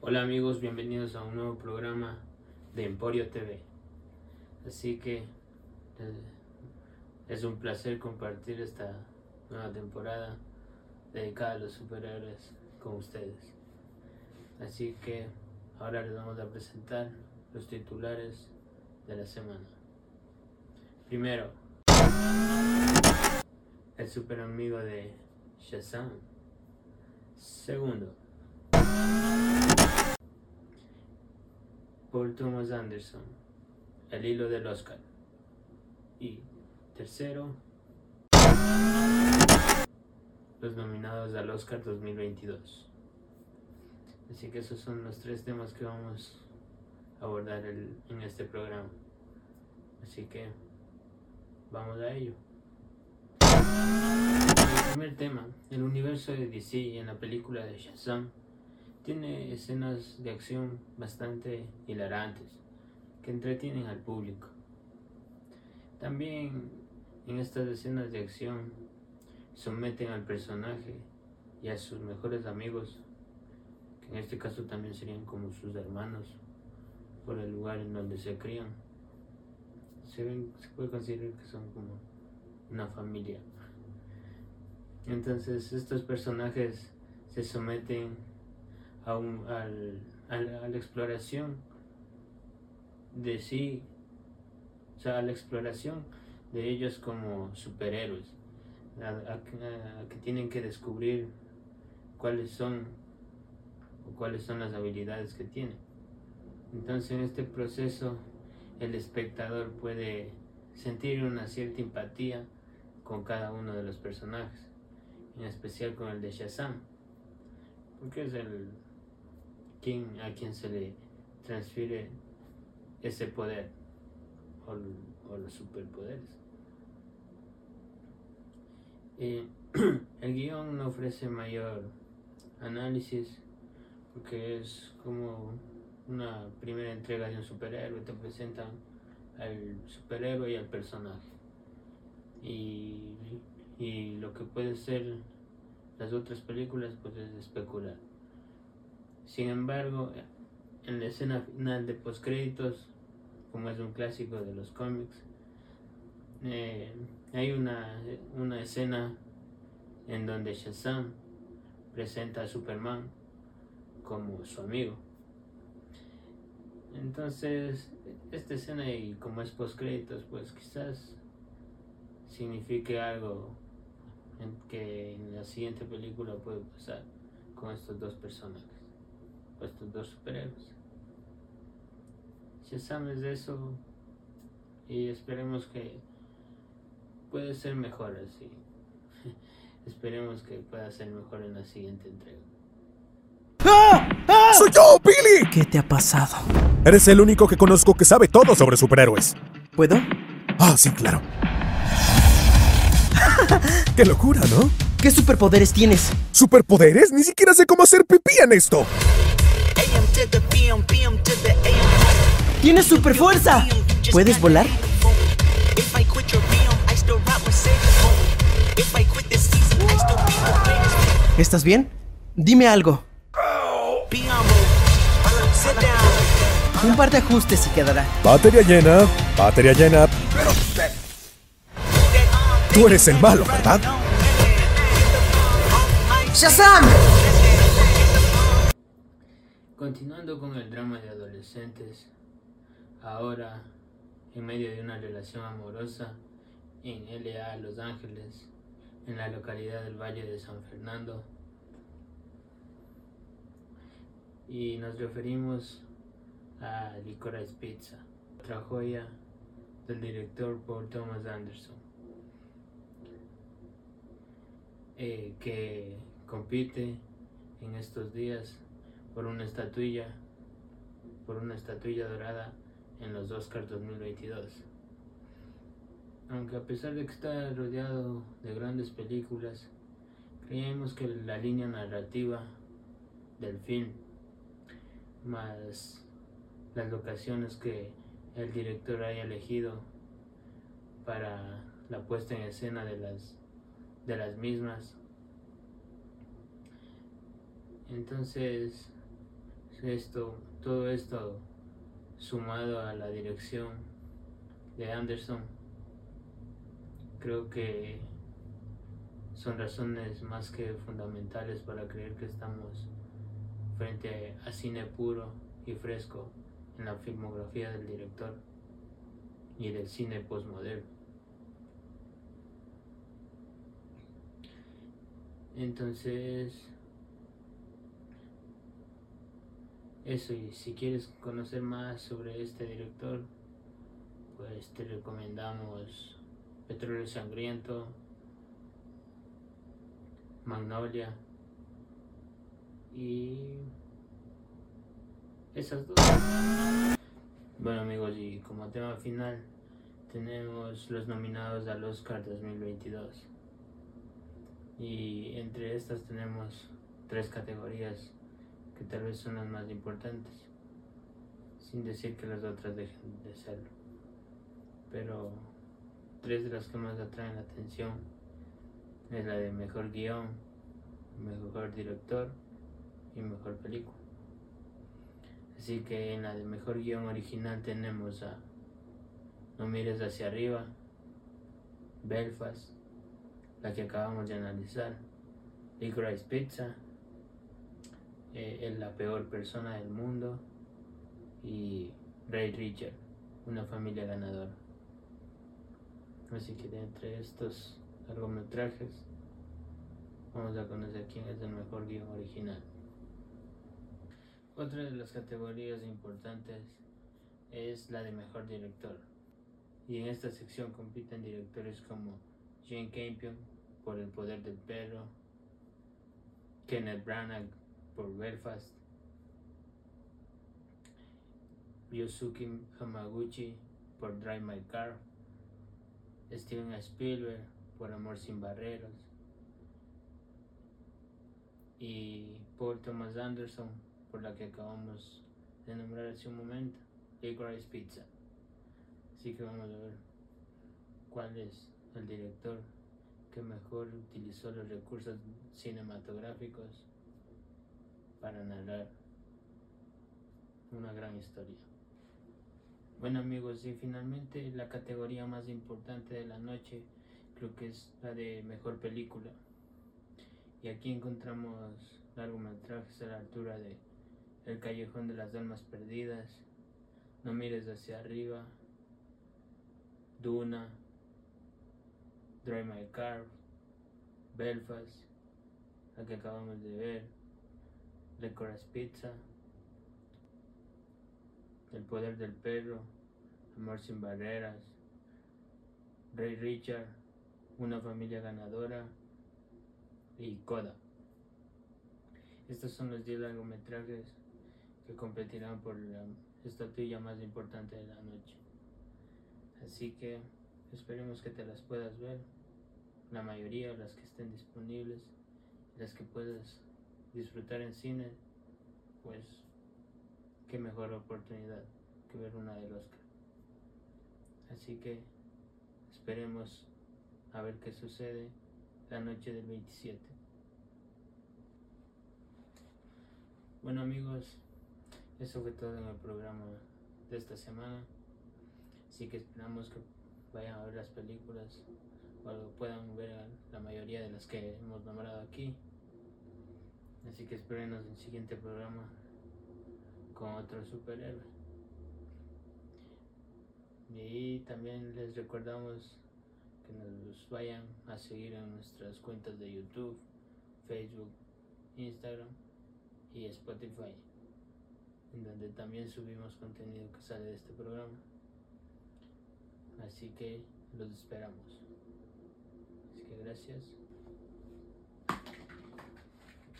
Hola amigos, bienvenidos a un nuevo programa de Emporio TV. Así que eh, es un placer compartir esta nueva temporada dedicada a los superhéroes con ustedes. Así que ahora les vamos a presentar los titulares de la semana. Primero, el super amigo de Shazam. Segundo, Paul Thomas Anderson, El hilo del Oscar. Y tercero, los nominados al Oscar 2022. Así que esos son los tres temas que vamos a abordar en este programa. Así que vamos a ello. El primer tema, el universo de DC en la película de Shazam tiene escenas de acción bastante hilarantes que entretienen al público. También en estas escenas de acción someten al personaje y a sus mejores amigos, que en este caso también serían como sus hermanos, por el lugar en donde se crían. Se, se puede considerar que son como una familia. Entonces estos personajes se someten a, al, a, la, exploración de sí, o sea, a la exploración de ellos como superhéroes, a, que tienen que descubrir cuáles son o cuáles son las habilidades que tienen. Entonces en este proceso el espectador puede sentir una cierta empatía con cada uno de los personajes, en especial con el de Shazam, porque es el quien, a quien se le transfiere ese poder o, los superpoderes. El guion no ofrece mayor análisis porque es como una primera entrega de un superhéroe, te presentan al superhéroe y al personaje. Y, y lo que puede ser las otras películas pues es especular. Sin embargo, en la escena final de postcréditos, como es un clásico de los cómics, eh, hay una, una escena en donde Shazam presenta a Superman como su amigo. Entonces, esta escena y como es postcréditos, pues quizás signifique algo que en la siguiente película puede pasar con estos dos personajes estos dos superhéroes. Si sabes de eso y esperemos que puede ser mejor así. esperemos que pueda ser mejor en la siguiente entrega. ¡Ah! ¡Ah! ¡Soy yo, Billy! ¿Qué te ha pasado? Eres el único que conozco que sabe todo sobre superhéroes. ¿Puedo? Ah, sí, claro. ¡Qué locura, ¿no? ¿Qué superpoderes tienes? ¿Superpoderes? Ni siquiera sé cómo hacer pipí en esto. ¡Tienes super fuerza! ¿Puedes volar? ¿Estás bien? Dime algo. Un par de ajustes y quedará. Batería llena, batería llena. Tú eres el malo, ¿verdad? ¡Shazam! Continuando con el drama de adolescentes, ahora en medio de una relación amorosa en LA Los Ángeles, en la localidad del Valle de San Fernando. Y nos referimos a Licorice Pizza, otra joya del director Paul Thomas Anderson, eh, que compite en estos días por una estatuilla, por una estatuilla dorada en los Oscars 2022. Aunque a pesar de que está rodeado de grandes películas, creemos que la línea narrativa del film, más las locaciones que el director haya elegido para la puesta en escena de las, de las mismas, entonces esto, todo esto sumado a la dirección de Anderson, creo que son razones más que fundamentales para creer que estamos frente a cine puro y fresco en la filmografía del director y del cine postmoderno. Entonces, eso, y si quieres conocer más sobre este director, pues te recomendamos Petróleo Sangriento, Magnolia y esas dos. Bueno amigos, y como tema final tenemos los nominados al Oscar 2022. Y entre estas tenemos tres categorías que tal vez son las más importantes, sin decir que las otras dejen de serlo. Pero tres de las que más atraen la atención es la de mejor guion, mejor director y mejor película. Así que en la de mejor guion original tenemos a No mires hacia arriba, Belfast, la que acabamos de analizar, Licorice Pizza, es la peor persona del mundo y Ray Richard, una familia ganadora. Así que de entre estos largometrajes vamos a conocer quién es el mejor guion original. Otra de las categorías importantes es la de mejor director. Y en esta sección compiten directores como Jane Campion por El Poder del Perro, Kenneth Branagh por Belfast, Ryosuke Hamaguchi por Drive My Car, Steven Spielberg por Amor sin Barreras. Y Paul Thomas Anderson por la que acabamos de nombrar hace un momento, Licorice Pizza. Así que vamos a ver cuál es el director que mejor utilizó los recursos cinematográficos para narrar una gran historia. Bueno amigos, y finalmente la categoría más importante de la noche creo que es la de mejor película. Y aquí encontramos largometrajes a la altura de El callejón de las almas perdidas, No mires hacia arriba, Duna, Drive My Car, Belfast, la que acabamos de ver, Licorice Pizza, El poder del perro, Amor sin barreras, Ray Richard, Una familia ganadora y Coda. Estos son los 10 largometrajes que competirán por la estatuilla más importante de la noche. Así que esperemos que te las puedas ver, la mayoría, las que estén disponibles, las que puedas disfrutar en cine, pues qué mejor oportunidad que ver una del Oscar. Así que esperemos a ver qué sucede la noche del 27. Bueno amigos, eso fue todo en el programa de esta semana. Así que esperamos que vayan a ver las películas o puedan ver la mayoría de las que hemos nombrado aquí. Así que espérenos en el siguiente programa con otro superhéroe. Y también les recordamos que nos vayan a seguir en nuestras cuentas de YouTube, Facebook, Instagram y Spotify, en donde también subimos contenido que sale de este programa. Así que los esperamos. Así que gracias.